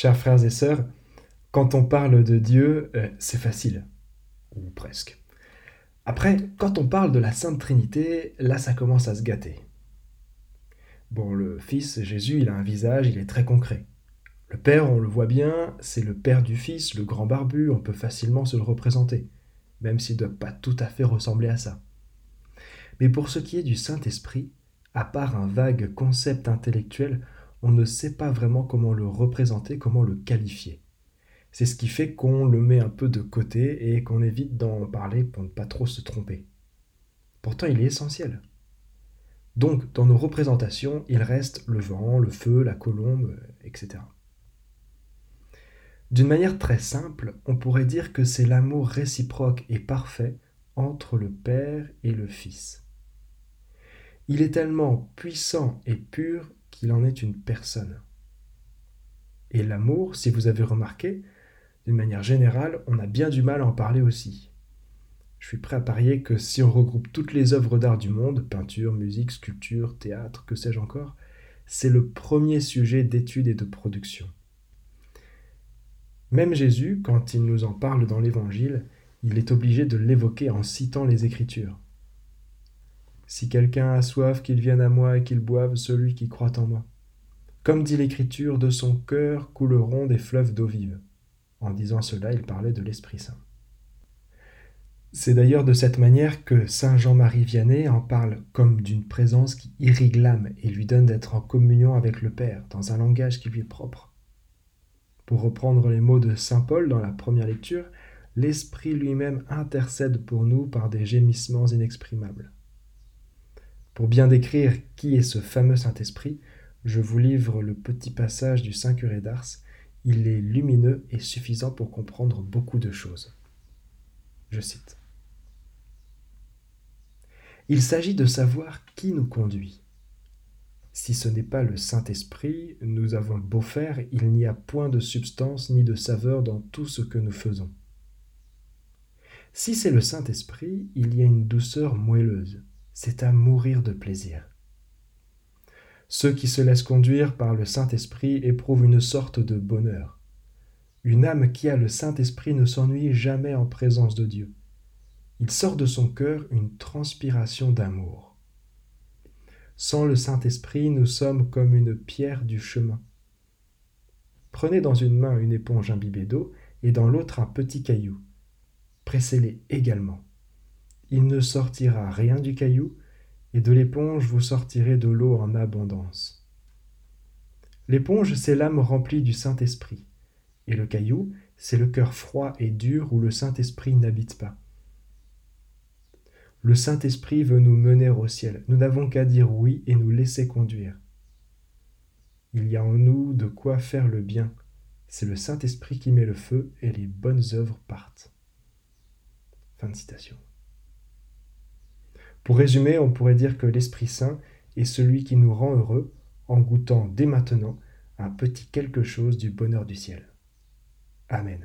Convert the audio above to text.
Chers frères et sœurs, quand on parle de Dieu, euh, c'est facile. Ou presque. Après, quand on parle de la Sainte Trinité, là ça commence à se gâter. Bon, le Fils, Jésus, il a un visage, il est très concret. Le Père, on le voit bien, c'est le Père du Fils, le grand barbu, on peut facilement se le représenter, même s'il ne doit pas tout à fait ressembler à ça. Mais pour ce qui est du Saint-Esprit, à part un vague concept intellectuel, on ne sait pas vraiment comment le représenter, comment le qualifier. C'est ce qui fait qu'on le met un peu de côté et qu'on évite d'en parler pour ne pas trop se tromper. Pourtant, il est essentiel. Donc, dans nos représentations, il reste le vent, le feu, la colombe, etc. D'une manière très simple, on pourrait dire que c'est l'amour réciproque et parfait entre le Père et le Fils. Il est tellement puissant et pur qu'il en est une personne. Et l'amour, si vous avez remarqué, d'une manière générale, on a bien du mal à en parler aussi. Je suis prêt à parier que si on regroupe toutes les œuvres d'art du monde, peinture, musique, sculpture, théâtre, que sais-je encore, c'est le premier sujet d'étude et de production. Même Jésus, quand il nous en parle dans l'Évangile, il est obligé de l'évoquer en citant les Écritures. Si quelqu'un a soif, qu'il vienne à moi et qu'il boive celui qui croit en moi. Comme dit l'Écriture, de son cœur couleront des fleuves d'eau vive. En disant cela, il parlait de l'Esprit Saint. C'est d'ailleurs de cette manière que Saint Jean-Marie Vianney en parle comme d'une présence qui irrigue l'âme et lui donne d'être en communion avec le Père, dans un langage qui lui est propre. Pour reprendre les mots de Saint Paul dans la première lecture, l'Esprit lui-même intercède pour nous par des gémissements inexprimables. Pour bien décrire qui est ce fameux Saint-Esprit, je vous livre le petit passage du Saint Curé d'Ars. Il est lumineux et suffisant pour comprendre beaucoup de choses. Je cite. Il s'agit de savoir qui nous conduit, si ce n'est pas le Saint-Esprit, nous avons beau faire, il n'y a point de substance ni de saveur dans tout ce que nous faisons. Si c'est le Saint-Esprit, il y a une douceur moelleuse, c'est à mourir de plaisir. Ceux qui se laissent conduire par le Saint-Esprit éprouvent une sorte de bonheur. Une âme qui a le Saint-Esprit ne s'ennuie jamais en présence de Dieu. Il sort de son cœur une transpiration d'amour. Sans le Saint-Esprit, nous sommes comme une pierre du chemin. Prenez dans une main une éponge imbibée d'eau et dans l'autre un petit caillou. Pressez-les également. Il ne sortira rien du caillou, et de l'éponge vous sortirez de l'eau en abondance. L'éponge, c'est l'âme remplie du Saint-Esprit, et le caillou, c'est le cœur froid et dur où le Saint-Esprit n'habite pas. Le Saint-Esprit veut nous mener au ciel. Nous n'avons qu'à dire oui et nous laisser conduire. Il y a en nous de quoi faire le bien. C'est le Saint-Esprit qui met le feu et les bonnes œuvres partent. Pour résumer, on pourrait dire que l'Esprit Saint est celui qui nous rend heureux en goûtant dès maintenant un petit quelque chose du bonheur du ciel. Amen.